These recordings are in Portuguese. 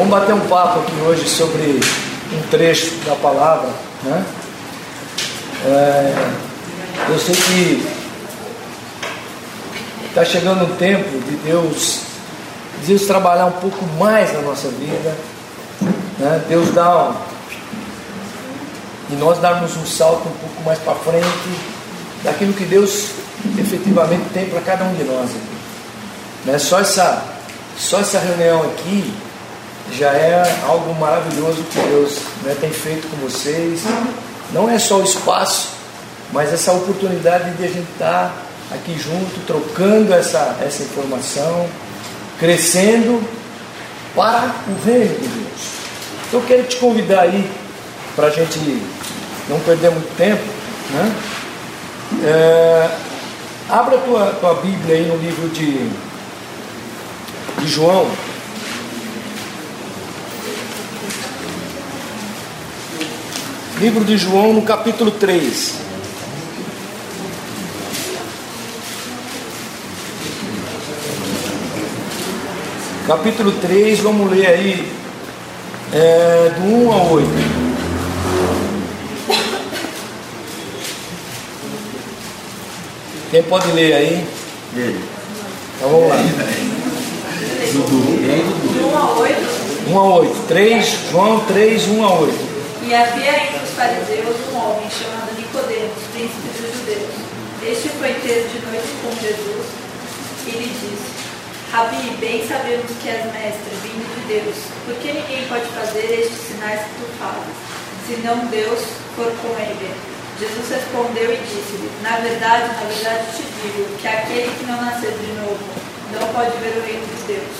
Vamos bater um papo aqui hoje sobre um trecho da palavra, né? É, eu sei que está chegando um tempo de Deus, Deus trabalhar um pouco mais na nossa vida, né? Deus dá um, e nós darmos um salto um pouco mais para frente daquilo que Deus efetivamente tem para cada um de nós. Né? Só, essa, só essa reunião aqui já é algo maravilhoso que Deus né, tem feito com vocês. Não é só o espaço, mas essa oportunidade de a gente estar aqui junto, trocando essa, essa informação, crescendo para o reino de Deus. Então eu quero te convidar aí para a gente não perder muito tempo, né? É, abra tua, tua Bíblia aí no livro de, de João. Livro de João, no capítulo 3. Capítulo 3, vamos ler aí é, do 1 a 8. Quem pode ler aí? Ele. Então vamos lá. Dudu. Dudu? 1 a 8. 1 a 8. 3, João 3, 1 a 8. E havia fariseus um homem chamado Nicodemos, príncipe dos judeus. Este foi ter de noite com Jesus e lhe disse: Rabi, bem sabemos que és mestre, vindo de Deus. Por que ninguém pode fazer estes sinais que tu fazes, senão Deus for com ele? Jesus respondeu e disse-lhe: Na verdade, na verdade te digo que aquele que não nascer de novo não pode ver o reino de Deus.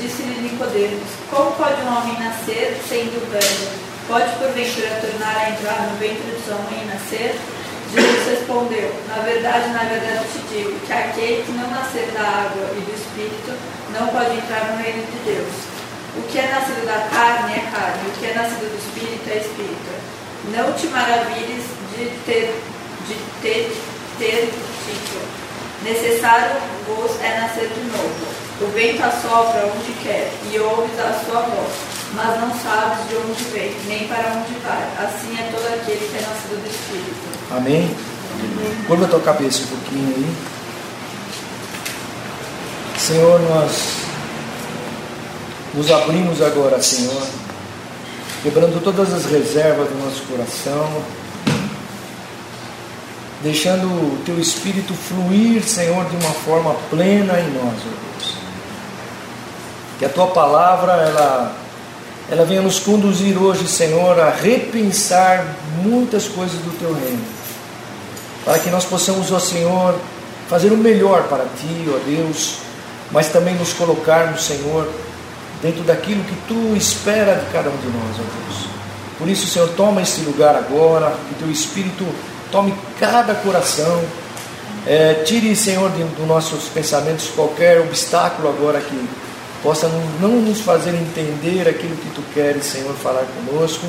Disse-lhe Nicodemos: Como pode um homem nascer sendo velho? Pode porventura tornar a entrar no ventre de sua mãe e nascer? Jesus respondeu: Na verdade, na verdade te digo que aquele que não nascer da água e do Espírito não pode entrar no reino de Deus. O que é nascido da carne é carne, o que é nascido do Espírito é Espírito. Não te maravilhes de ter, de ter, ter dito. Necessário vos é nascer de novo. O vento assopra onde quer e ouves a sua voz, mas não sabes de onde vem, nem para onde vai. Assim é todo aquele que é nascido do Espírito. Amém? Curva a tua cabeça um pouquinho aí. Senhor, nós nos abrimos agora, Senhor, quebrando todas as reservas do nosso coração, deixando o teu espírito fluir, Senhor, de uma forma plena em nós, ó Deus. Que a tua palavra, ela ela venha nos conduzir hoje, Senhor, a repensar muitas coisas do teu reino. Para que nós possamos, ó Senhor, fazer o melhor para ti, ó Deus, mas também nos colocarmos, Senhor, dentro daquilo que tu espera de cada um de nós, ó Deus. Por isso, Senhor, toma esse lugar agora, que teu Espírito tome cada coração, é, tire, Senhor, dos nossos pensamentos qualquer obstáculo agora que possa não nos fazer entender aquilo que tu queres, Senhor, falar conosco.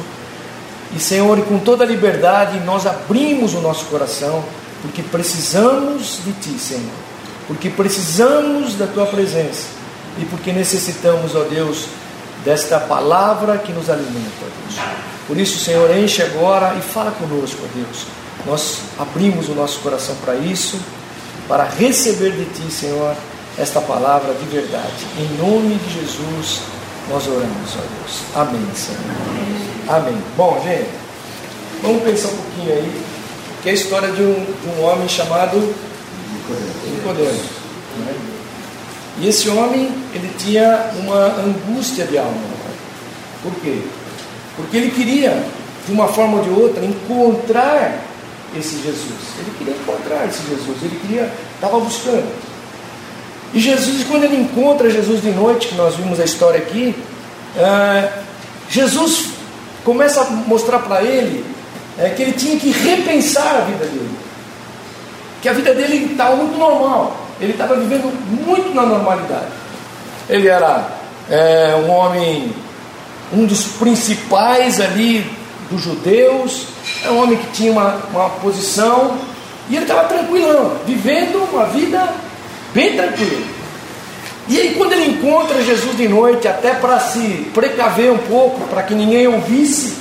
E, Senhor, com toda liberdade, nós abrimos o nosso coração, porque precisamos de Ti, Senhor, porque precisamos da Tua presença e porque necessitamos, ó Deus, desta palavra que nos alimenta, ó Deus. Por isso, Senhor, enche agora e fala conosco, ó Deus. Nós abrimos o nosso coração para isso, para receber de Ti, Senhor, esta palavra de verdade. Em nome de Jesus, nós oramos, ó Deus. Amém, Senhor. Amém. Bom, gente, vamos pensar um pouquinho aí, que é a história de um, um homem chamado Nicodemo. E esse homem, ele tinha uma angústia de alma. Por quê? Porque ele queria, de uma forma ou de outra, encontrar esse Jesus. Ele queria encontrar esse Jesus, ele queria, estava buscando. E Jesus, quando ele encontra Jesus de noite, que nós vimos a história aqui, é, Jesus começa a mostrar para ele é, que ele tinha que repensar a vida dele. Que a vida dele estava muito normal. Ele estava vivendo muito na normalidade. Ele era é, um homem, um dos principais ali dos judeus, é um homem que tinha uma, uma posição, e ele estava tranquilão, vivendo uma vida bem tranquila. E aí, quando ele encontra Jesus de noite, até para se precaver um pouco, para que ninguém ouvisse,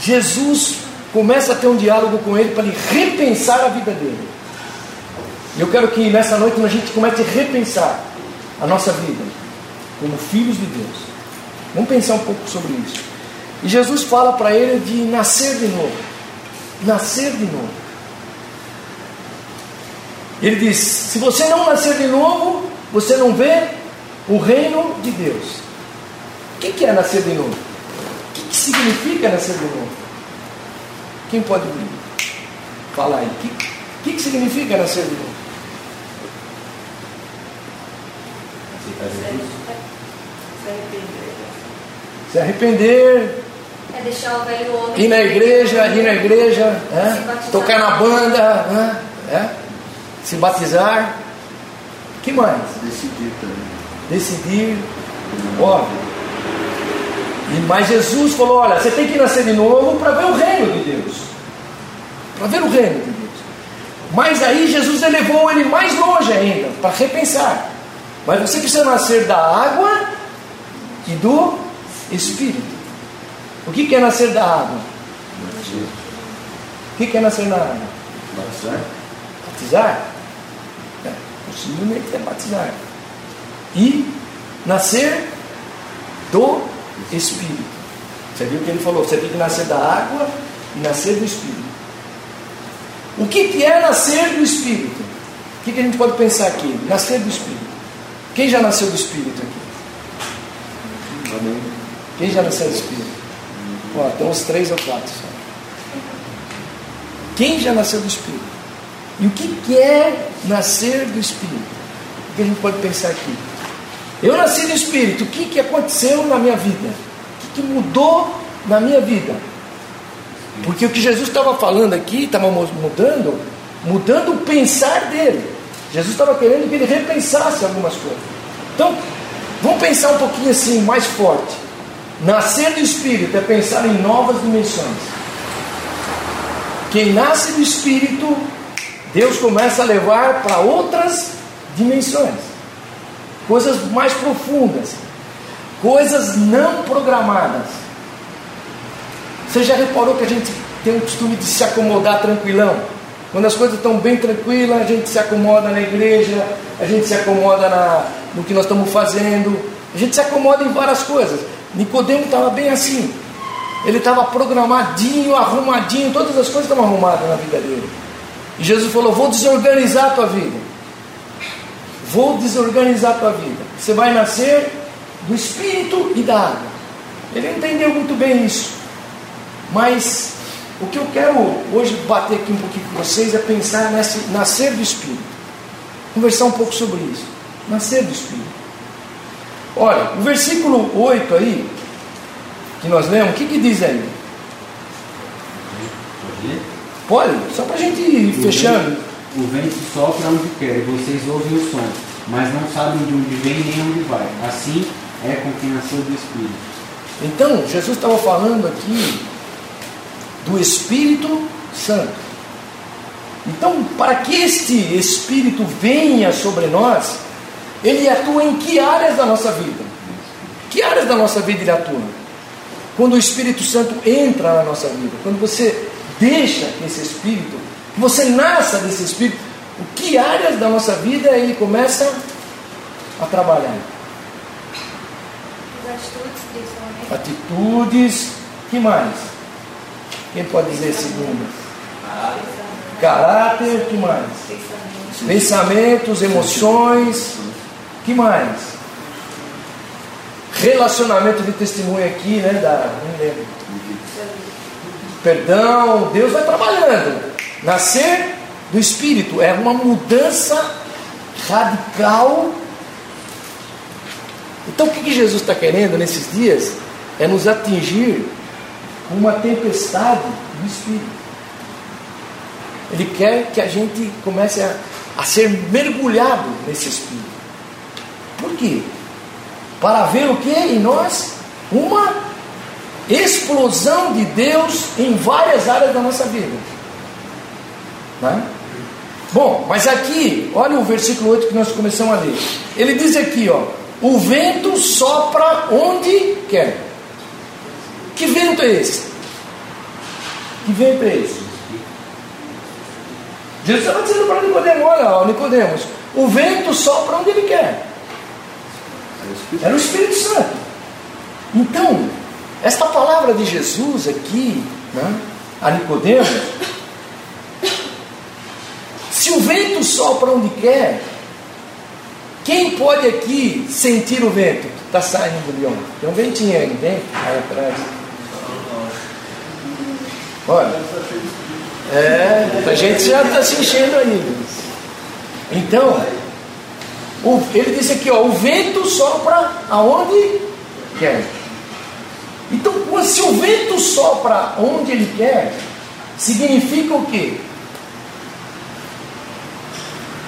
Jesus começa a ter um diálogo com ele para ele repensar a vida dele. Eu quero que nessa noite a gente comece a repensar a nossa vida como filhos de Deus. Vamos pensar um pouco sobre isso. E Jesus fala para ele de nascer de novo. Nascer de novo. Ele diz: se você não nascer de novo, você não vê o reino de Deus. O que é nascer de novo? O que significa nascer de novo? Quem pode falar aí? O que, que significa nascer de novo? Se arrepender. É deixar o velho homem. Ir na igreja, ir na igreja, é? tocar na banda, é? É? Se batizar. que mais? Decidir também. Decidir. Ó. E, mas Jesus falou: olha, você tem que nascer de novo para ver o reino de Deus. Para ver o reino de Deus. Mas aí Jesus elevou ele mais longe ainda, para repensar. Mas você precisa nascer da água e do Espírito. O que é nascer da água? O que é nascer na água? Batizar. Batizar? É, possivelmente é batizar. E nascer do Espírito. Você viu o que ele falou? Você tem que nascer da água e nascer do Espírito. O que, que é nascer do Espírito? O que, que a gente pode pensar aqui? Nascer do Espírito. Quem já nasceu do Espírito aqui? Amém. Quem já nasceu do Espírito? Ó, tem uns três ou quatro só. Quem já nasceu do Espírito? E o que, é nascer do Espírito? O que a gente pode pensar aqui? Eu nasci do Espírito, o que, que aconteceu na minha vida? O que, que mudou na minha vida? Porque o que Jesus estava falando aqui, estava mudando, mudando o pensar dele. Jesus estava querendo que ele repensasse algumas coisas. Então, vamos pensar um pouquinho assim, mais forte. Nascer do Espírito é pensar em novas dimensões. Quem nasce do Espírito, Deus começa a levar para outras dimensões, coisas mais profundas, coisas não programadas. Você já reparou que a gente tem o costume de se acomodar tranquilão? Quando as coisas estão bem tranquilas, a gente se acomoda na igreja, a gente se acomoda na, no que nós estamos fazendo, a gente se acomoda em várias coisas. Nicodemo estava bem assim. Ele estava programadinho, arrumadinho, todas as coisas estavam arrumadas na vida dele. E Jesus falou: Vou desorganizar a tua vida. Vou desorganizar a tua vida. Você vai nascer do espírito e da água. Ele entendeu muito bem isso. Mas o que eu quero hoje bater aqui um pouquinho com vocês é pensar nesse nascer do espírito. Conversar um pouco sobre isso. Nascer do espírito. Olha, o versículo 8 aí, que nós lemos, o que, que diz aí? Pode? Só para a gente ir O fechando. vento- O vento sopra onde quer e vocês ouvem o som, mas não sabem de onde vem nem onde vai. Assim é com quem nasceu do Espírito. Então, Jesus estava falando aqui do Espírito Santo. Então, para que este Espírito venha sobre nós, ele atua em que áreas da nossa vida? Que áreas da nossa vida ele atua? Quando o Espírito Santo entra na nossa vida, quando você deixa esse Espírito, que você nasça desse Espírito, o que áreas da nossa vida ele começa a trabalhar? As atitudes, principalmente. Atitudes, que mais? Quem pode dizer segundo? Caráter, que mais? Pensamentos. Pensamentos, emoções, que mais? Relacionamento de testemunho aqui, né? Da, não lembro. Perdão, Deus vai trabalhando. Nascer do Espírito é uma mudança radical. Então o que, Jesus está querendo nesses dias? É nos atingir com uma tempestade do Espírito. Ele quer que a gente comece a, a ser mergulhado nesse Espírito. Por quê? Para ver o que em nós? Uma explosão de Deus em várias áreas da nossa vida. Né? Bom, mas aqui, olha o versículo 8 que nós começamos a ler. Ele diz aqui, ó: O vento sopra onde quer. Que vento é esse? Que vento é esse? Jesus estava dizendo para Nicodemo, olha, ó, Nicodemos, o vento sopra onde ele quer. Era o Espírito Santo. Então, esta palavra de Jesus aqui, né, a Nicodemos, se o vento sopra onde quer, quem pode aqui sentir o vento que está saindo do leão? Tem um ventinho aí, vem? Aí atrás. Olha. É, a gente já está se enchendo aí. Então, o, ele disse aqui, ó, o vento sopra aonde quer. Então, se o vento sopra onde ele quer, significa o quê?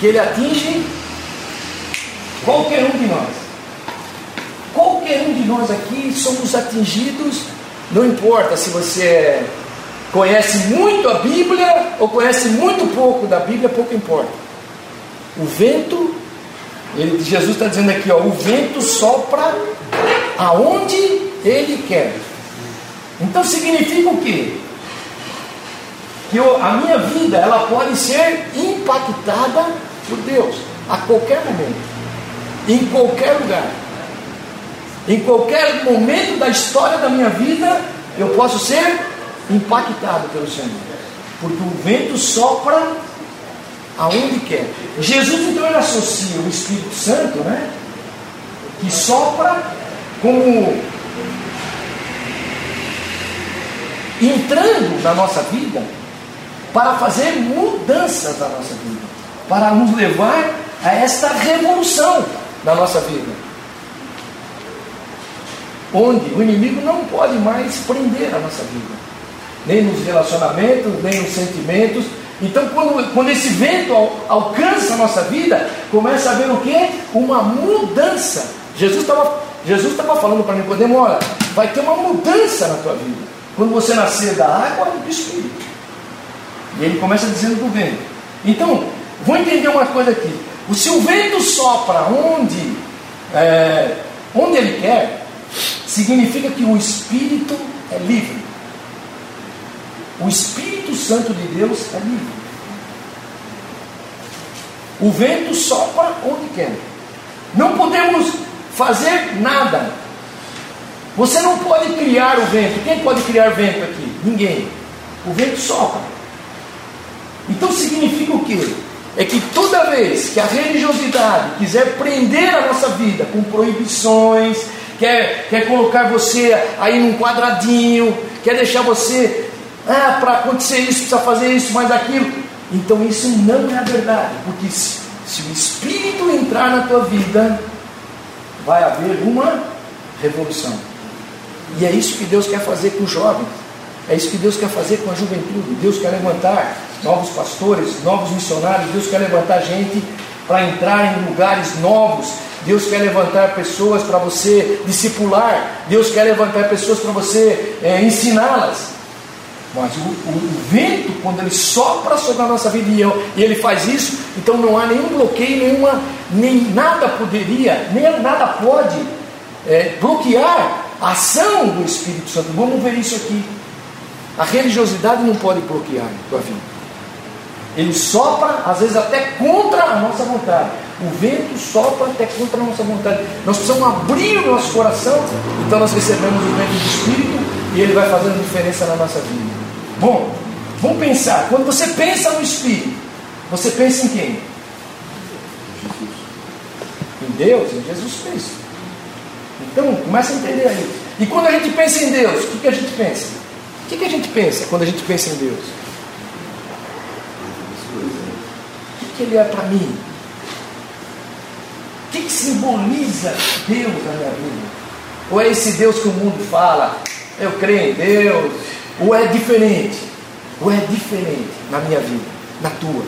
Que ele atinge qualquer um de nós. Qualquer um de nós aqui somos atingidos, não importa se você conhece muito a Bíblia ou conhece muito pouco da Bíblia, pouco importa. O vento, ele, Jesus está dizendo aqui, ó, o vento sopra aonde ele quer. Então significa o quê? Que eu, a minha vida ela pode ser impactada por Deus a qualquer momento, em qualquer lugar. Em qualquer momento da história da minha vida, eu posso ser impactado pelo Senhor. Porque o vento sopra aonde quer. Jesus então ele associa o Espírito Santo, né? Que sopra como entrando na nossa vida para fazer mudanças na nossa vida, para nos levar a esta revolução da nossa vida. Onde o inimigo não pode mais prender a nossa vida, nem nos relacionamentos, nem nos sentimentos. Então, quando, quando esse vento alcança a nossa vida, começa a haver o que? Uma mudança. Jesus estava Jesus falando para Nicodemo, olha, vai ter uma mudança na tua vida. Quando você nascer da água e do Espírito. E ele começa dizendo do vento. Então, vou entender uma coisa aqui. O se o vento sopra onde, é, onde ele quer, significa que o Espírito é livre. O Espírito Santo de Deus é livre. O vento sopra onde quer. Não podemos fazer nada. Você não pode criar o vento. Quem pode criar vento aqui? Ninguém. O vento sopra. Então significa o quê? É que toda vez que a religiosidade quiser prender a nossa vida com proibições, quer, quer colocar você aí num quadradinho, quer deixar você, ah, para acontecer isso, precisa fazer isso, mais aquilo. Então isso não é a verdade, porque se, se o Espírito entrar na tua vida, vai haver uma revolução. E é isso que Deus quer fazer com os jovens. É isso que Deus quer fazer com a juventude. Deus quer levantar novos pastores, novos missionários. Deus quer levantar gente para entrar em lugares novos. Deus quer levantar pessoas para você discipular. Deus quer levantar pessoas para você é, ensiná-las. Mas o, o, o, vento, quando ele sopra sobre a nossa vida e, eu, e ele faz isso, então não há nenhum bloqueio, nenhuma, nem nada poderia, nem nada pode é, bloquear a ação do Espírito Santo. Vamos ver isso aqui. A religiosidade não pode bloquear a tua vida. Ele sopra, às vezes até contra a nossa vontade. O vento sopra até contra a nossa vontade. Nós precisamos abrir o nosso coração, então nós recebemos o vento do Espírito e ele vai fazendo diferença na nossa vida. Bom, vamos pensar. Quando você pensa no Espírito, você pensa em quem? Em Deus, em Jesus Cristo. Então, começa a entender aí. E quando a gente pensa em Deus, o que, que a gente pensa? O que, que a gente pensa quando a gente pensa em Deus? O que, que Ele é para mim? O que, que simboliza Deus na minha vida? Ou é esse Deus que o mundo fala? Eu creio em Deus, ou é diferente? Ou é diferente na minha vida, na tua?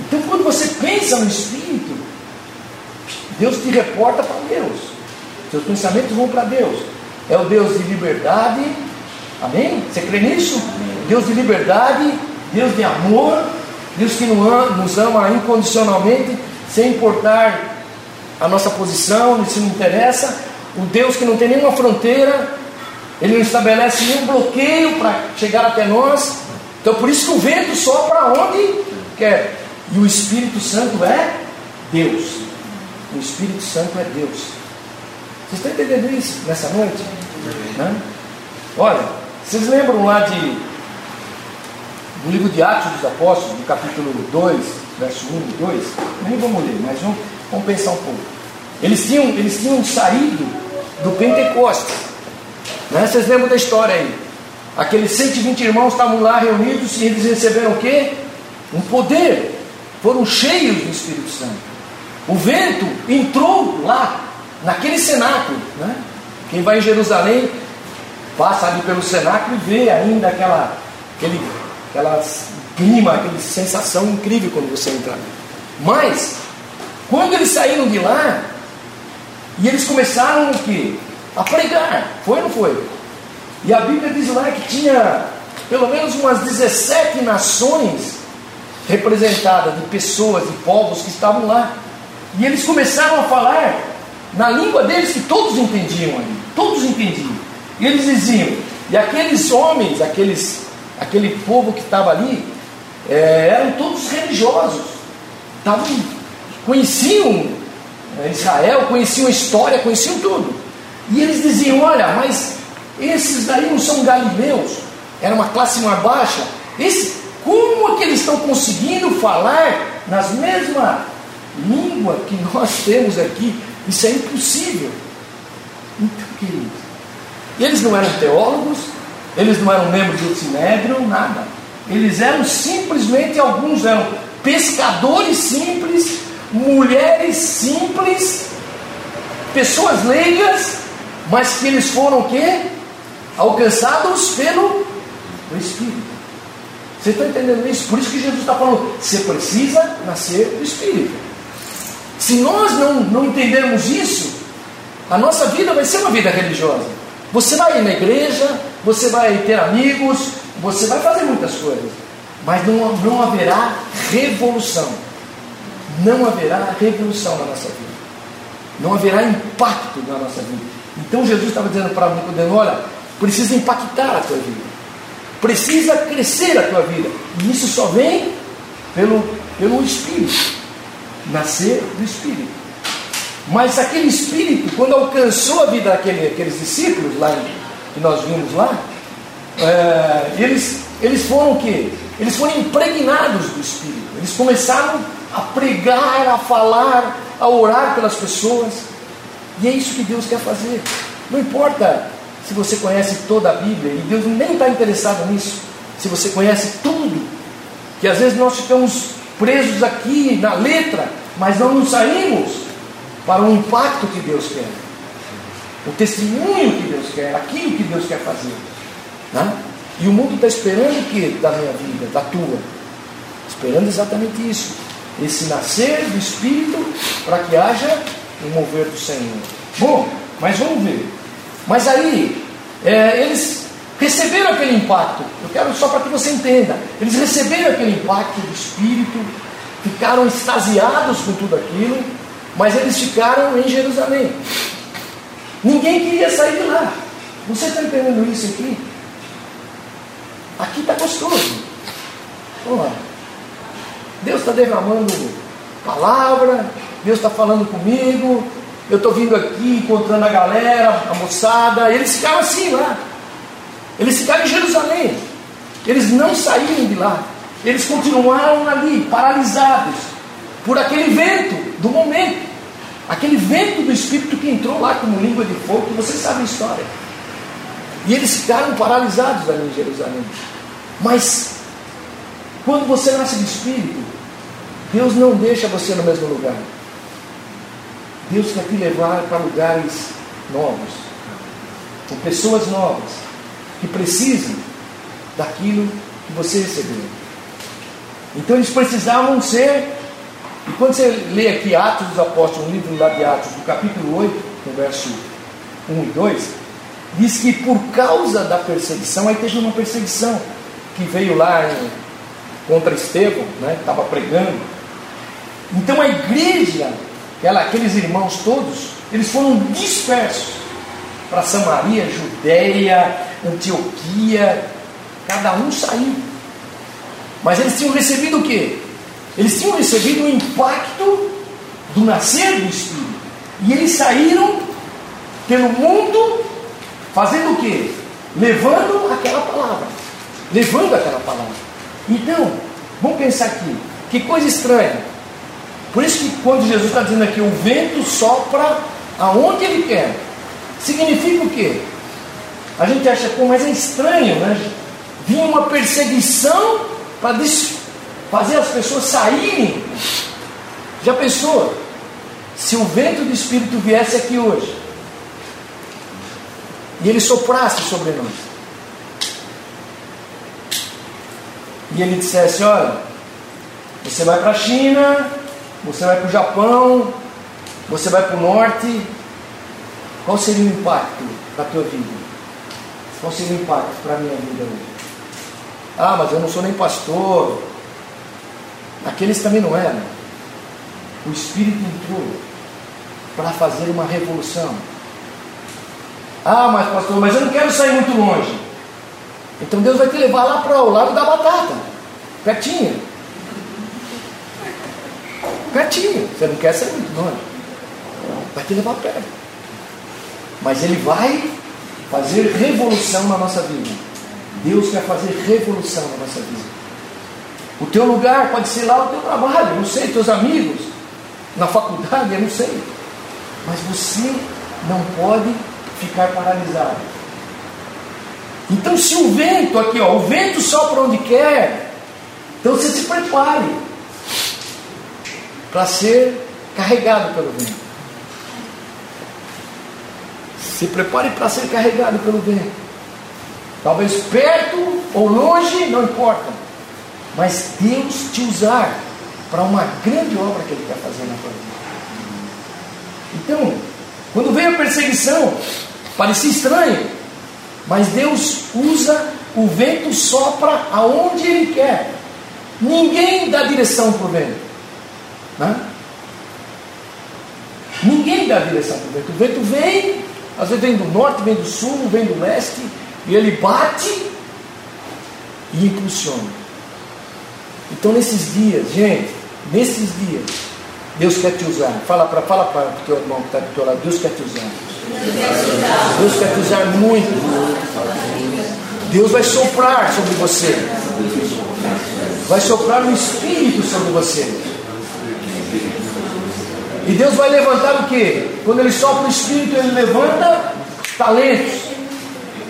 Então, quando você pensa no Espírito, Deus te reporta para Deus. Seus pensamentos vão para Deus. É o Deus de liberdade. Amém? Você crê nisso? Amém. Deus de liberdade, Deus de amor, Deus que nos ama incondicionalmente, sem importar a nossa posição, isso não interessa. O Deus que não tem nenhuma fronteira, Ele não estabelece nenhum bloqueio para chegar até nós. Então por isso que o vento sopra onde quer. E o Espírito Santo é Deus. O Espírito Santo é Deus. Vocês estão entendendo isso nessa noite? Né? Olha, vocês lembram lá de do livro de Atos dos Apóstolos, no capítulo 2, verso 1 e 2? Nem vamos ler, mas vamos, vamos pensar um pouco. Eles tinham, eles tinham saído do Pentecostes. Né? Vocês lembram da história aí? Aqueles 120 irmãos estavam lá reunidos e eles receberam o quê? Um poder. Foram cheios do Espírito Santo. O vento entrou lá, naquele cenáculo. Né? Quem vai em Jerusalém passa ali pelo cenáculo e vê ainda aquela, aquele aquela clima, aquela sensação incrível quando você entra ali. Mas, quando eles saíram de lá, e eles começaram o quê? A pregar. Foi ou não foi? E a Bíblia diz lá que tinha pelo menos umas 17 nações representadas de pessoas, de povos que estavam lá. E eles começaram a falar na língua deles que todos entendiam ali. Todos entendiam. E eles diziam, e aqueles homens, aqueles, aquele povo que estava ali, é, eram todos religiosos. Tavam, conheciam é, Israel, conheciam a história, conheciam tudo. E eles diziam: Olha, mas esses daí não são galileus, era uma classe mais baixa. Esse, como é que eles estão conseguindo falar nas mesma língua que nós temos aqui? Isso é impossível. Então, queridos, eles não eram teólogos, eles não eram membros do Sinédrio, nada. Eles eram simplesmente, alguns eram pescadores simples, mulheres simples, pessoas leigas, mas que eles foram o quê? Alcançados pelo Espírito. Você está entendendo isso? Por isso que Jesus está falando, você precisa nascer do Espírito. Se nós não, não entendermos isso, a nossa vida vai ser uma vida religiosa. Você vai ir na igreja, você vai ter amigos, você vai fazer muitas coisas, mas não, não haverá revolução. Não haverá revolução na nossa vida. Não haverá impacto na nossa vida. Então Jesus estava dizendo para Nicodemo: olha, precisa impactar a tua vida. Precisa crescer a tua vida. E isso só vem pelo, pelo Espírito. Nascer do Espírito. Mas aquele Espírito, quando alcançou a vida daqueles discípulos, lá que nós vimos lá, é, eles, eles foram o quê? Eles foram impregnados do Espírito. Eles começaram a pregar, a falar, a orar pelas pessoas. E é isso que Deus quer fazer. Não importa se você conhece toda a Bíblia, e Deus nem está interessado nisso. Se você conhece tudo, que às vezes nós ficamos presos aqui na letra, mas não nos saímos para o impacto que Deus quer, o testemunho que Deus quer, aquilo que Deus quer fazer. Né? E o mundo está esperando o que da minha vida, da tua? Esperando exatamente isso. Esse nascer do Espírito para que haja o mover do Senhor. Bom, mas vamos ver. Mas aí, é, eles receberam aquele impacto. Eu quero só para que você entenda. Eles receberam aquele impacto do Espírito, ficaram extasiados com tudo aquilo, mas eles ficaram em Jerusalém. Ninguém queria sair de lá. Você está entendendo isso aqui? Aqui está gostoso. Vamos lá. Deus está derramando palavra, Deus está falando comigo, eu estou vindo aqui, encontrando a galera, a moçada, eles ficaram assim lá. Eles ficaram em Jerusalém. Eles não saíram de lá. Eles continuaram ali, paralisados, por aquele vento do momento. Aquele vento do Espírito que entrou lá como língua de fogo, que vocês sabem a história. E eles ficaram paralisados ali em Jerusalém. Mas quando você nasce de espírito, Deus não deixa você no mesmo lugar. Deus quer te levar para lugares novos, com pessoas novas, que precisam daquilo que você recebeu. Então eles precisavam ser, e quando você lê aqui Atos dos Apóstolos, um livro lá de Atos, no capítulo 8, no verso 1 e 2, diz que por causa da perseguição, aí teve uma perseguição que veio lá em contra Estevão, né, que estava pregando. Então a igreja, ela, aqueles irmãos todos, eles foram dispersos para Samaria, Judéia, Antioquia, cada um saiu. Mas eles tinham recebido o quê? Eles tinham recebido o impacto do nascer do Espírito. E eles saíram pelo mundo fazendo o quê? Levando aquela palavra. Levando aquela palavra. Então, vamos pensar aqui. Que coisa estranha. Por isso que quando Jesus está dizendo aqui, o vento sopra aonde ele quer. Significa o quê? A gente acha, pô, mas é estranho, né? Vinha uma perseguição para fazer as pessoas saírem. Já pensou? Se o vento do Espírito viesse aqui hoje e ele soprasse sobre nós, e ele dissesse: Olha, você vai para a China, você vai para o Japão, você vai para o norte, qual seria o impacto para a tua vida? Qual seria o impacto para a minha vida hoje? Ah, mas eu não sou nem pastor. Aqueles também não eram. O Espírito entrou para fazer uma revolução. Ah, mas pastor, mas eu não quero sair muito longe. Então Deus vai te levar lá para o lado da batata, pertinho. Pertinho. Você não quer sair muito longe. Vai te levar perto. Mas Ele vai fazer revolução na nossa vida. Deus quer fazer revolução na nossa vida. O teu lugar pode ser lá o teu trabalho, não sei, teus amigos, na faculdade, eu não sei. Mas você não pode ficar paralisado. Então, se o vento, aqui ó, o vento sopra onde quer, então você se prepare para ser carregado pelo vento. Se prepare para ser carregado pelo vento. Talvez perto ou longe, não importa. Mas Deus te usar para uma grande obra que Ele quer fazer na tua vida. Então, quando veio a perseguição, parecia estranho, mas Deus usa o vento sopra aonde Ele quer. Ninguém dá direção para o vento. Né? Ninguém dá direção para o vento. O vento vem às vezes vem do norte, vem do sul, vem do leste, e ele bate e impulsiona. Então nesses dias, gente, nesses dias, Deus quer te usar. Fala para fala para o teu irmão que está do teu lado, Deus quer te usar. Deus quer te usar muito. Deus vai soprar sobre você. Vai soprar o Espírito sobre você. E Deus vai levantar o que? Quando Ele sopra o Espírito, Ele levanta talentos.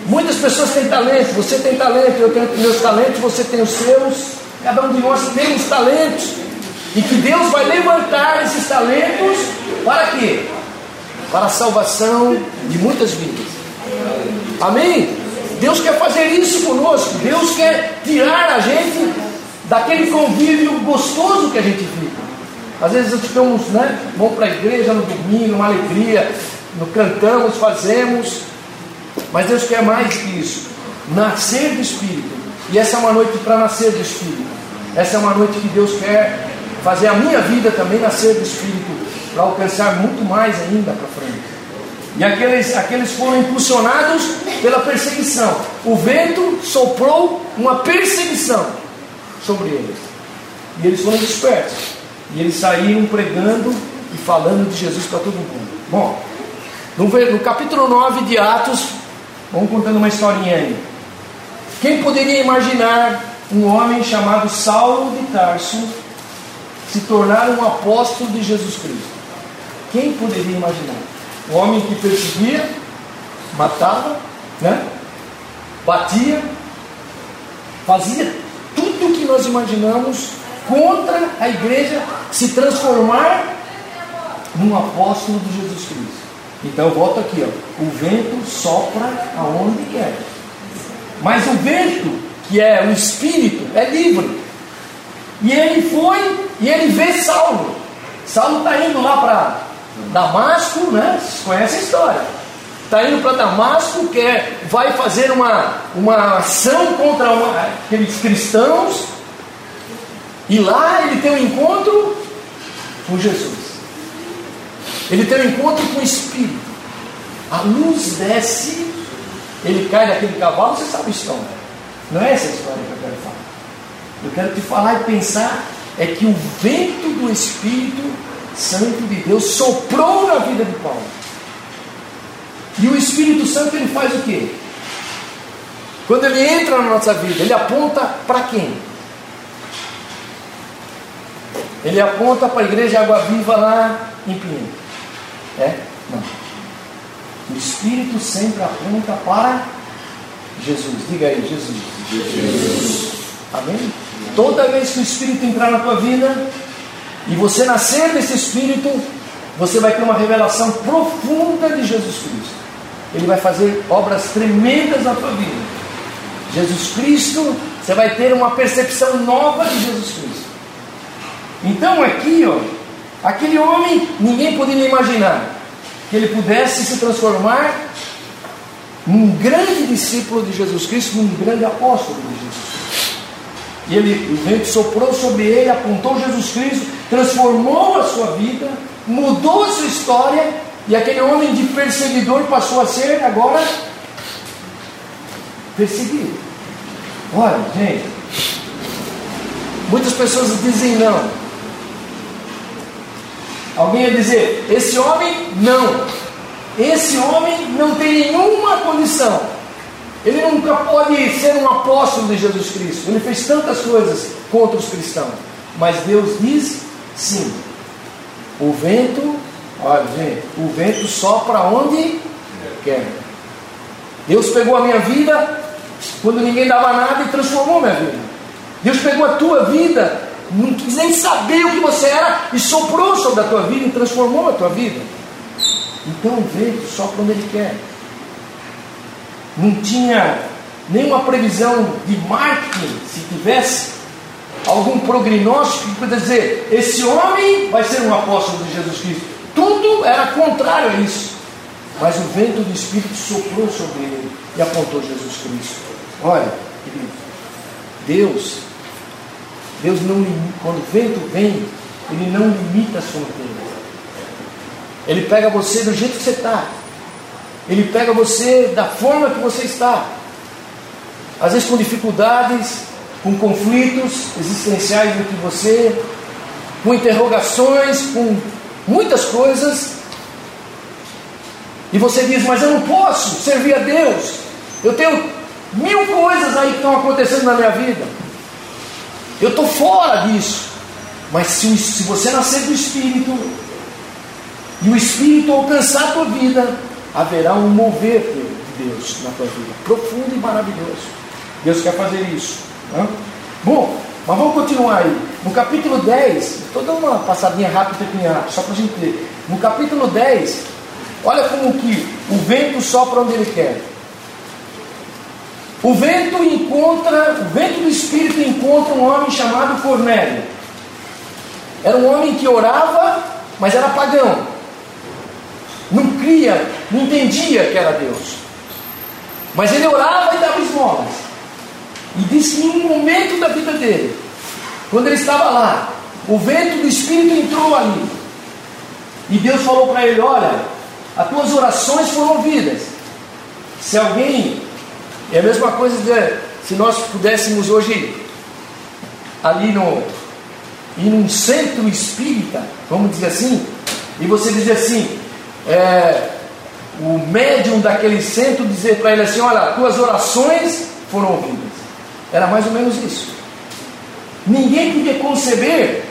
Muitas pessoas têm talento, você tem talento, eu tenho meus talentos, você tem os seus, cada um de nós tem os talentos. E que Deus vai levantar esses talentos para quê? Para a salvação de muitas vidas. Amém? Deus quer fazer isso conosco. Deus quer tirar a gente daquele convívio gostoso que a gente vive. Às vezes ficamos, né? Vamos para a igreja no domingo, uma alegria, no cantamos, fazemos. Mas Deus quer mais que isso. Nascer do Espírito. E essa é uma noite para nascer do Espírito. Essa é uma noite que Deus quer fazer a minha vida também nascer do Espírito. Para alcançar muito mais ainda para frente. E aqueles, aqueles foram impulsionados pela perseguição. O vento soprou uma perseguição sobre eles. E eles foram dispersos. E eles saíram pregando e falando de Jesus para todo mundo. Bom, no, no capítulo 9 de Atos, vamos contando uma historinha aí. Quem poderia imaginar um homem chamado Saulo de Tarso se tornar um apóstolo de Jesus Cristo? Quem poderia imaginar? Um homem que perseguia, matava, né? batia, fazia tudo o que nós imaginamos contra a igreja se transformar num apóstolo de Jesus Cristo. Então eu volto aqui, ó. O vento sopra aonde quer. Mas o vento, que é o espírito, é livre. E ele foi e ele vê Saulo. Saulo está indo lá para Damasco, né? Vocês conhecem a história. Está indo para Damasco, quer, vai fazer uma, uma ação contra uma, aqueles cristãos E lá ele tem um encontro com Jesus. Ele tem um encontro com o Espírito. A luz desce, ele cai daquele cavalo, você sabe a história. Não é essa a história que eu quero falar. Eu quero te falar e pensar é que o vento do Espírito Santo de Deus soprou na vida de Paulo. E o Espírito Santo ele faz o quê? Quando ele entra na nossa vida, ele aponta para quem? Ele aponta para a igreja Água Viva lá em Pinheiro. É? Não. O Espírito sempre aponta para Jesus. Diga aí, Jesus. Jesus. Amém? Toda vez que o Espírito entrar na tua vida e você nascer desse Espírito, você vai ter uma revelação profunda de Jesus Cristo. Ele vai fazer obras tremendas na tua vida. Jesus Cristo, você vai ter uma percepção nova de Jesus Cristo. Então aqui, ó, aquele homem, ninguém poderia imaginar que ele pudesse se transformar num grande discípulo de Jesus Cristo, num grande apóstolo de Jesus Cristo. E ele, o vento soprou sobre ele, apontou Jesus Cristo, transformou a sua vida, mudou a sua história, e aquele homem de perseguidor passou a ser agora perseguido. Olha, gente, muitas pessoas dizem não. Alguém ia dizer: esse homem não. Esse homem não tem nenhuma condição. Ele nunca pode ser um apóstolo de Jesus Cristo. Ele fez tantas coisas contra os cristãos. Mas Deus diz sim. O vento, olha, gente, o vento sopra onde quer. Deus pegou a minha vida quando ninguém dava nada e transformou minha vida. Deus pegou a tua vida não quis nem saber o que você era e soprou sobre a tua vida e transformou a tua vida. Então o vento só quando ele quer. Não tinha nenhuma previsão de marketing, se tivesse algum prognóstico que pudesse dizer: esse homem vai ser um apóstolo de Jesus Cristo. Tudo era contrário a isso. Mas o vento do Espírito soprou sobre ele e apontou Jesus Cristo. Olha, querido, Deus Deus não quando o vento vem, ele não limita as fronteiras. Ele pega você do jeito que você está. Ele pega você da forma que você está. Às vezes com dificuldades, com conflitos existenciais entre você, com interrogações, com muitas coisas. E você diz, mas eu não posso servir a Deus. Eu tenho mil coisas aí que estão acontecendo na minha vida. Eu estou fora disso. Mas se, se você nascer do Espírito e o Espírito alcançar a tua vida, haverá um mover de Deus na tua vida, profundo e maravilhoso. Deus quer fazer isso. Né? Bom, mas vamos continuar aí. No capítulo 10, estou dando uma passadinha rápida aqui, só para a gente ter. No capítulo 10, olha como que o vento sopra onde ele quer. O vento encontra, o vento do Espírito encontra um homem chamado Cornélio. Era um homem que orava, mas era pagão. Não cria, não entendia que era Deus. Mas ele orava e dava esmolas. E disse que em um momento da vida dele, quando ele estava lá, o vento do Espírito entrou ali. E Deus falou para ele: Olha, as tuas orações foram ouvidas. Se alguém é a mesma coisa de, se nós pudéssemos hoje, ali no, em um centro espírita, vamos dizer assim, e você dizer assim, é, o médium daquele centro dizer para ele assim: Olha, tuas orações foram ouvidas. Era mais ou menos isso. Ninguém podia conceber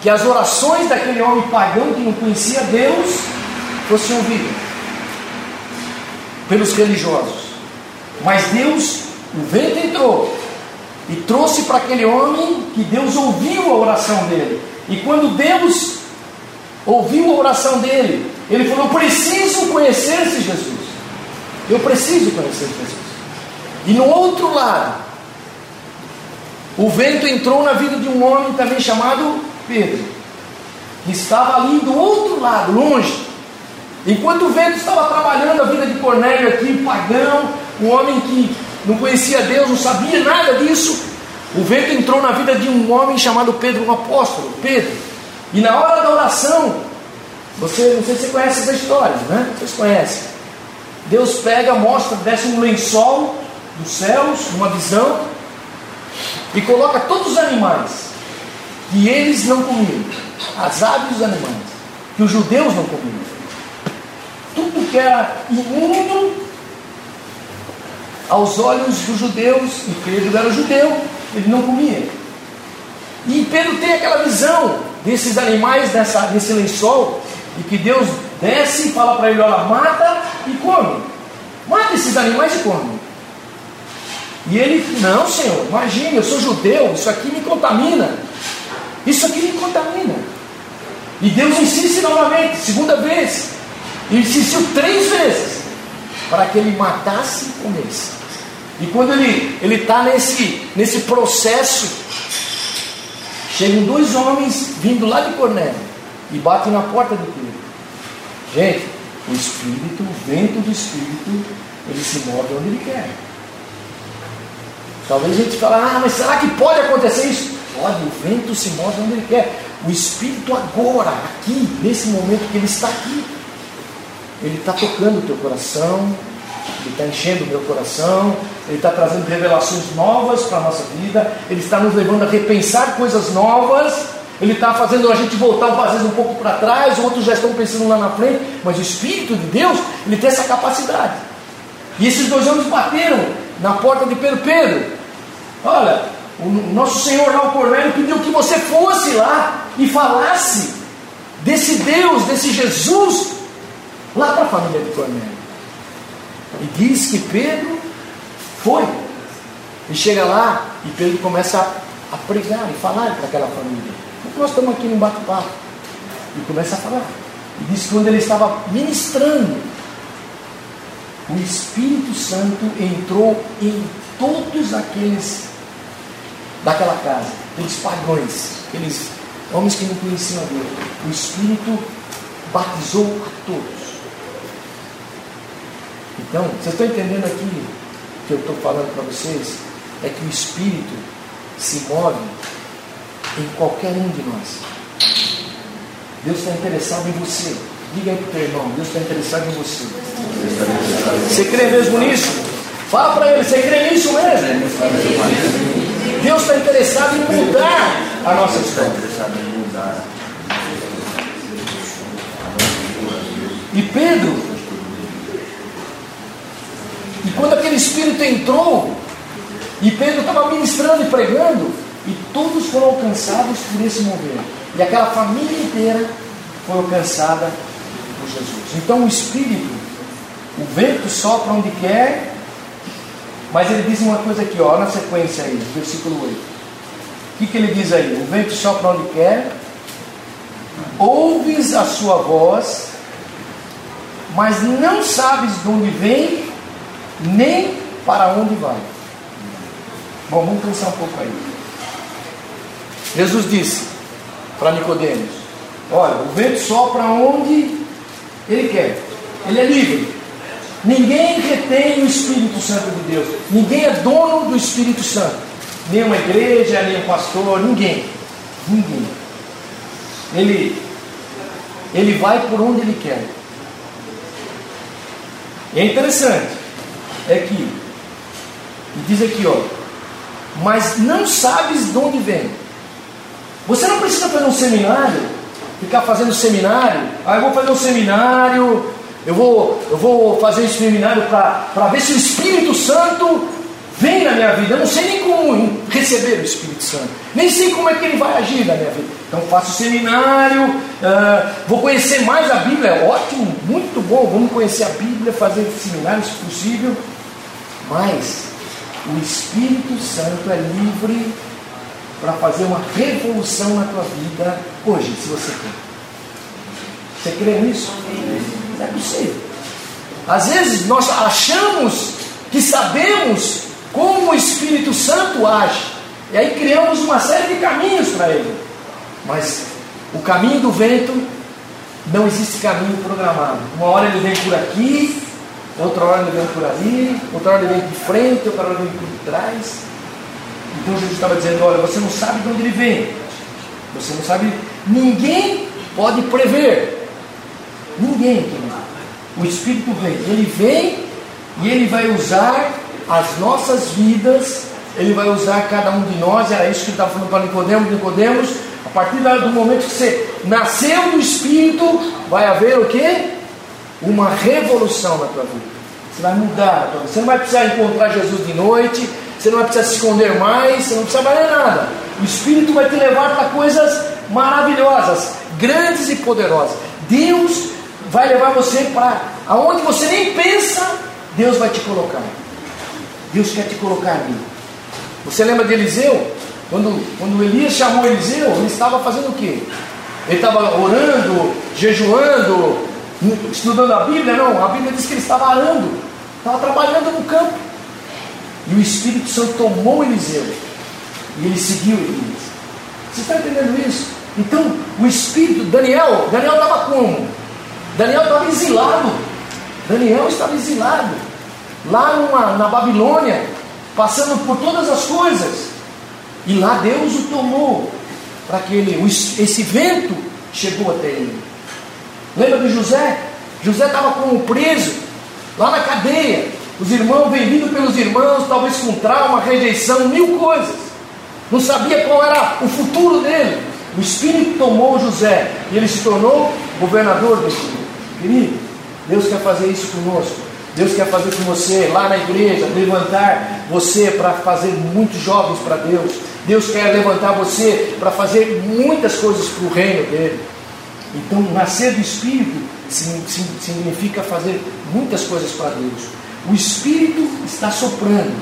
que as orações daquele homem pagão que não conhecia Deus fossem ouvidas pelos religiosos. Mas Deus, o vento entrou e trouxe para aquele homem que Deus ouviu a oração dele. E quando Deus ouviu a oração dele, ele falou: Eu preciso conhecer esse Jesus. Eu preciso conhecer Jesus. E no outro lado, o vento entrou na vida de um homem também chamado Pedro, que estava ali do outro lado, longe. Enquanto o vento estava trabalhando a vida de Cornélio aqui, pagão, um homem que não conhecia Deus, não sabia nada disso, o vento entrou na vida de um homem chamado Pedro, um apóstolo, Pedro. E na hora da oração, você, não sei se você conhece essa história, né? Vocês conhecem. Deus pega, mostra, desce um lençol dos céus, uma visão, e coloca todos os animais que eles não comiam, as aves dos animais, que os judeus não comiam. Tudo que era imundo aos olhos dos judeus, e Pedro era judeu, ele não comia. E Pedro tem aquela visão desses animais nessa, nesse lençol, e que Deus desce e fala para ele: olha, mata e come. Mata esses animais e come. E ele, não, Senhor, imagine, eu sou judeu, isso aqui me contamina. Isso aqui me contamina. E Deus insiste novamente, segunda vez. E insistiu três vezes para que ele matasse e comesse. E quando ele está nesse, nesse processo, chegam dois homens vindo lá de Cornélio e batem na porta do Pedro. Gente, o Espírito, o vento do Espírito, ele se move onde ele quer. Talvez a gente fale, ah, mas será que pode acontecer isso? Pode, o vento se move onde ele quer. O Espírito agora, aqui, nesse momento que ele está aqui, ele está tocando o teu coração, ele está enchendo o meu coração, Ele está trazendo revelações novas para a nossa vida, Ele está nos levando a repensar coisas novas, Ele está fazendo a gente voltar às vezes um pouco para trás, outros já estão pensando lá na frente, mas o Espírito de Deus, Ele tem essa capacidade. E esses dois homens bateram na porta de Pedro, Pedro, olha, o nosso Senhor lá, o Cornélio, pediu que você fosse lá e falasse desse Deus, desse Jesus, lá para a família de Cornélio. E diz que Pedro foi. E chega lá e Pedro começa a, a pregar e falar para aquela família. Porque nós estamos aqui num bate-papo. E começa a falar. E diz que quando ele estava ministrando, o Espírito Santo entrou em todos aqueles daquela casa, aqueles pagões, aqueles homens que não conheciam a Deus. O Espírito batizou a todos. Então, vocês estão entendendo aqui que eu estou falando para vocês? É que o Espírito se move em qualquer um de nós. Deus está interessado em você. Diga aí para o teu irmão, Deus está interessado em você. Você crê mesmo nisso? Fala para ele, você crê nisso mesmo? Deus está interessado em mudar a nossa história. E Pedro quando aquele espírito entrou, e Pedro estava ministrando e pregando, e todos foram alcançados por esse mover. E aquela família inteira foi alcançada por Jesus. Então o Espírito, o vento sopra onde quer, mas ele diz uma coisa aqui, ó, na sequência aí, versículo 8. O que, que ele diz aí? O vento sopra onde quer, ouves a sua voz, mas não sabes de onde vem nem para onde vai. Bom, vamos pensar um pouco aí. Jesus disse para Nicodemos: Olha, o vento sopra onde ele quer. Ele é livre. Ninguém retém o Espírito Santo de Deus. Ninguém é dono do Espírito Santo. Nem uma igreja, nem um pastor, ninguém. Ninguém. Ele, ele vai por onde ele quer. É interessante é que, diz aqui, ó, mas não sabes de onde vem. Você não precisa fazer um seminário, ficar fazendo seminário, ah, eu vou fazer um seminário, eu vou, eu vou fazer esse seminário para ver se o Espírito Santo vem na minha vida. Eu não sei nem como receber o Espírito Santo, nem sei como é que ele vai agir na minha vida. Então faço seminário, uh, vou conhecer mais a Bíblia, é ótimo, muito bom, vamos conhecer a Bíblia, fazer seminário se possível. Mas o Espírito Santo é livre para fazer uma revolução na tua vida hoje, se você quer. Você crê nisso? Não é possível. Às vezes nós achamos que sabemos como o Espírito Santo age. E aí criamos uma série de caminhos para ele. Mas o caminho do vento não existe caminho programado. Uma hora ele vem por aqui, outra hora ele vem por ali, outra hora ele vem de frente, outra hora ele vem por trás. Então Jesus estava dizendo: olha, você não sabe de onde ele vem, você não sabe, ninguém pode prever, ninguém. O Espírito vem, ele vem e ele vai usar as nossas vidas, ele vai usar cada um de nós, era isso que ele estava falando para Nicodemos, Nicodemos, a partir do momento que você nasceu do Espírito, vai haver o que? Uma revolução na tua vida. Você vai mudar, você não vai precisar encontrar Jesus de noite, você não vai precisar se esconder mais, você não precisa valer nada. O Espírito vai te levar para coisas maravilhosas, grandes e poderosas. Deus vai levar você para aonde você nem pensa, Deus vai te colocar. Deus quer te colocar ali. Você lembra de Eliseu? Quando, quando Elias chamou Eliseu, ele estava fazendo o quê? Ele estava orando, jejuando, estudando a Bíblia? Não, a Bíblia diz que ele estava arando, estava trabalhando no campo. E o Espírito Santo tomou Eliseu e ele seguiu Elias. Você está entendendo isso? Então, o Espírito, Daniel, Daniel estava como? Daniel estava exilado. Daniel estava exilado. Lá numa, na Babilônia, passando por todas as coisas. E lá Deus o tomou para que ele, esse vento chegou até ele. Lembra de José? José estava como preso, lá na cadeia. Os irmãos, vendidos pelos irmãos, talvez com trauma, rejeição, mil coisas. Não sabia qual era o futuro dele. O Espírito tomou José e ele se tornou governador desse mundo. Querido, Deus quer fazer isso conosco. Deus quer fazer com você lá na igreja, levantar você para fazer muitos jovens para Deus. Deus quer levantar você para fazer muitas coisas para o reino dele. Então, nascer do Espírito significa fazer muitas coisas para Deus. O Espírito está soprando,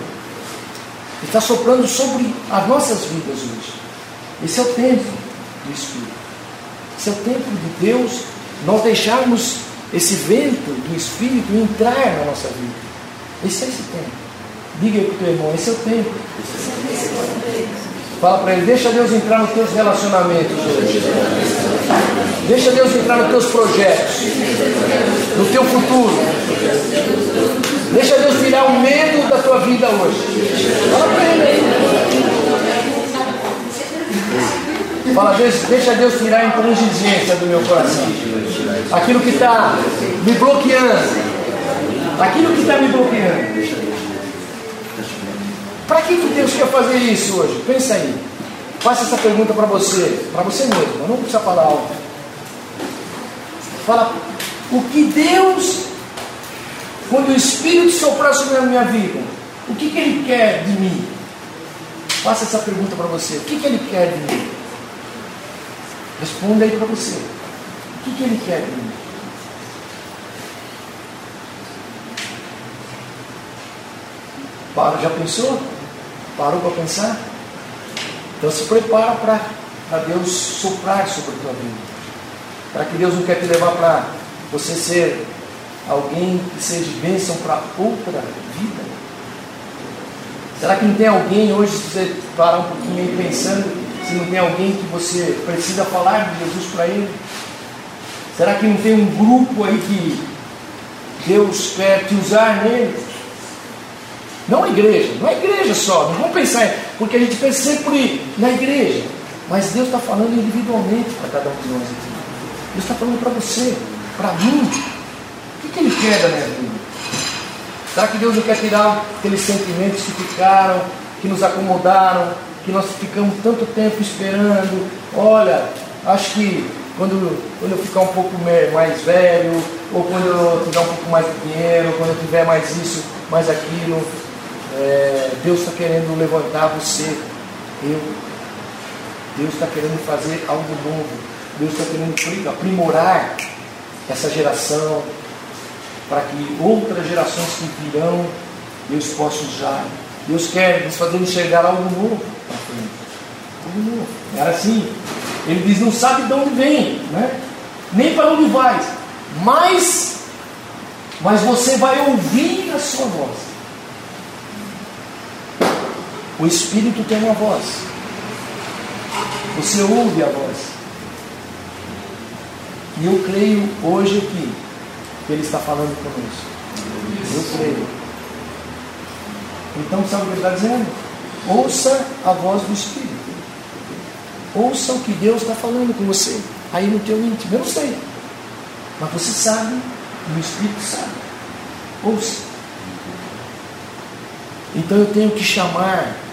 está soprando sobre as nossas vidas hoje. Esse é o tempo do Espírito. Esse é o tempo de Deus nós deixarmos esse vento do Espírito entrar na nossa vida. Esse é esse tempo. Diga para o teu irmão, esse é o tempo. Fala para ele, deixa Deus entrar nos teus relacionamentos hoje. Deixa Deus entrar nos teus projetos, no teu futuro. Deixa Deus tirar o medo da tua vida hoje. Fala para ele. Fala, deixa Deus tirar a intransigência do meu coração. Aquilo que está me bloqueando. Aquilo que está me bloqueando. Para que Deus quer fazer isso hoje? Pensa aí. Faça essa pergunta para você, para você mesmo, não precisa falar alto. Fala, o que Deus, quando o Espírito soprar sobre a minha vida, o que, que Ele quer de mim? Faça essa pergunta para você. O que, que Ele quer de mim? Responda aí para você. O que, que Ele quer de mim? Para, já pensou? Parou para pensar? Então se prepara para Deus soprar sobre a tua vida. Para que Deus não quer te levar para você ser alguém que seja bênção para outra vida. Será que não tem alguém hoje, se você parar um pouquinho aí pensando, se não tem alguém que você precisa falar de Jesus para ele? Será que não tem um grupo aí que Deus quer te usar nele? Não a igreja, não a igreja só, não vamos pensar, porque a gente pensa sempre na igreja, mas Deus está falando individualmente para cada um de nós aqui. Deus está falando para você, para mim. O que, que Ele quer da minha vida? Será que Deus não quer tirar aqueles sentimentos que ficaram, que nos acomodaram, que nós ficamos tanto tempo esperando? Olha, acho que quando, quando eu ficar um pouco mais velho, ou quando eu tiver um pouco mais de dinheiro, ou quando eu tiver mais isso, mais aquilo, é, Deus está querendo levantar você, eu. Deus está querendo fazer algo novo. Deus está querendo aprimorar essa geração para que outras gerações que virão Deus possa usar. Deus quer nos fazer enxergar algo novo. Algo novo. Era assim. Ele diz, não sabe de onde vem, né? nem para onde vai, mas, mas você vai ouvir a sua voz. O Espírito tem uma voz. Você ouve a voz. E eu creio hoje aqui que Ele está falando conosco. Eu creio. Então, sabe o que Ele está dizendo? Ouça a voz do Espírito. Ouça o que Deus está falando com você. Aí no teu íntimo. Eu não sei. Mas você sabe, e o Espírito sabe. Ouça. Então eu tenho que chamar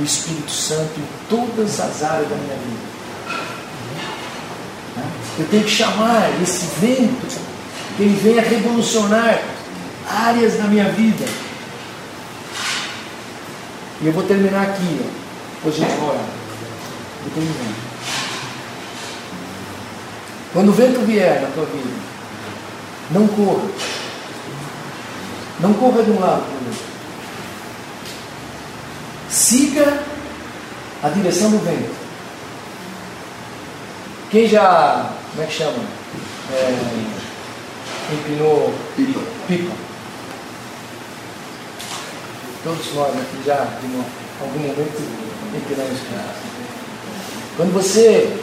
o Espírito Santo em todas as áreas da minha vida. Eu tenho que chamar esse vento que ele venha revolucionar áreas da minha vida. E eu vou terminar aqui, ó. Depois a gente. Vou terminar. Quando o vento vier na tua vida, não corra. Não corra de um lado para o outro. Siga a direção do vento. Quem já, como é que chama? É, empinou Pipa. pipa. Todos nós aqui já, em algum momento, empinamos pipa. Quando você,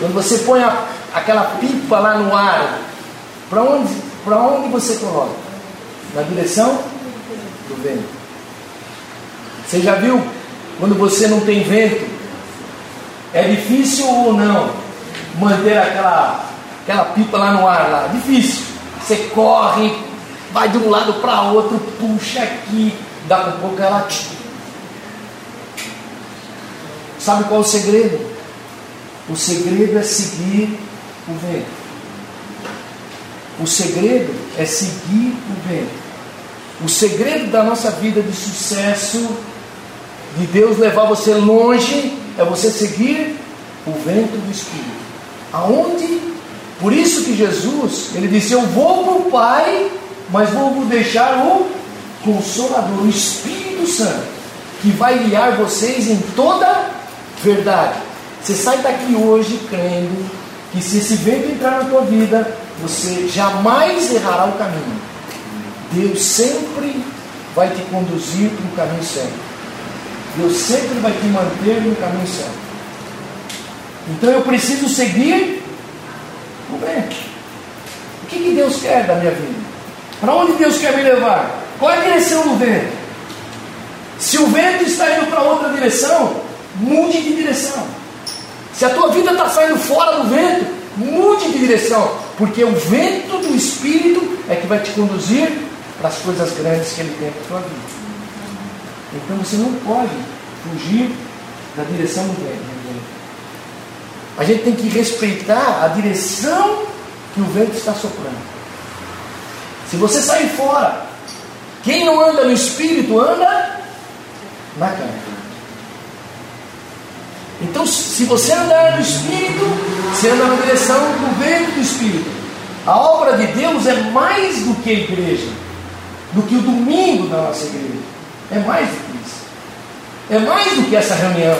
quando você põe a, aquela pipa lá no ar, para onde, para onde você coloca? Na direção do vento. Você já viu quando você não tem vento? É difícil ou não manter aquela, aquela pipa lá no ar lá? Difícil. Você corre, vai de um lado para outro, puxa aqui, dá um pouco ela. Sabe qual é o segredo? O segredo é seguir o vento. O segredo é seguir o vento. O segredo da nossa vida de sucesso, de Deus levar você longe, é você seguir o vento do Espírito. Aonde? Por isso que Jesus, ele disse: Eu vou para o Pai, mas vou deixar o Consolador, o Espírito Santo, que vai guiar vocês em toda verdade. Você sai daqui hoje crendo que se esse vento entrar na tua vida, você jamais errará o caminho. Deus sempre vai te conduzir para o caminho certo. Deus sempre vai te manter no caminho certo. Então eu preciso seguir o vento. O que, que Deus quer da minha vida? Para onde Deus quer me levar? Qual é a direção do vento? Se o vento está indo para outra direção, mude de direção. Se a tua vida está saindo fora do vento, mude de direção, porque o vento do Espírito é que vai te conduzir para as coisas grandes que Ele tem para a tua vida. Então você não pode fugir da direção do vento. A gente tem que respeitar a direção que o vento está soprando. Se você sair fora, quem não anda no espírito anda na carne. Então, se você andar no espírito, você anda na direção do vento do espírito. A obra de Deus é mais do que a igreja, do que o domingo da nossa igreja. É mais do que isso. É mais do que essa reunião.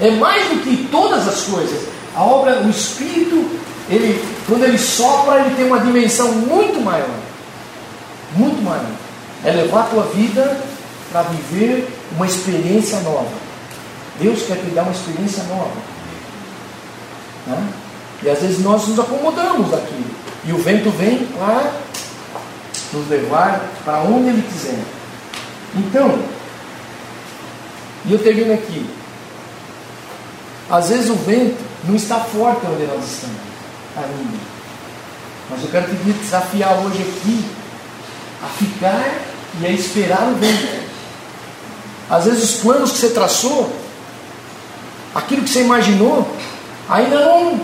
É mais do que todas as coisas. A obra, o Espírito, ele, quando ele sopra, ele tem uma dimensão muito maior. Muito maior. É levar a tua vida para viver uma experiência nova. Deus quer te dar uma experiência nova. Né? E às vezes nós nos acomodamos daquilo. E o vento vem para nos levar para onde ele quiser. Então, e eu termino aqui. Às vezes o vento não está forte onde nós estamos ainda. Mas eu quero te desafiar hoje aqui a ficar e a esperar o vento. Às vezes os planos que você traçou, aquilo que você imaginou, ainda não,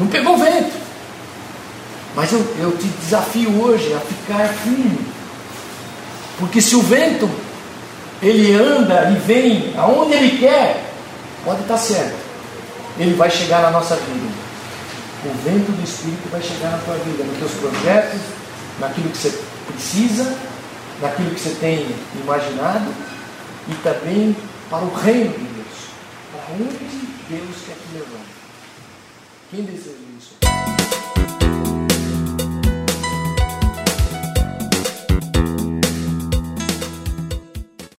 não pegou vento. Mas eu, eu te desafio hoje a ficar firme. Porque se o vento ele anda e vem aonde ele quer, pode estar certo. Ele vai chegar na nossa vida. O vento do Espírito vai chegar na tua vida, nos teus projetos, naquilo que você precisa, naquilo que você tem imaginado e também para o reino de Deus. Para onde Deus quer te levar. Quem deseja?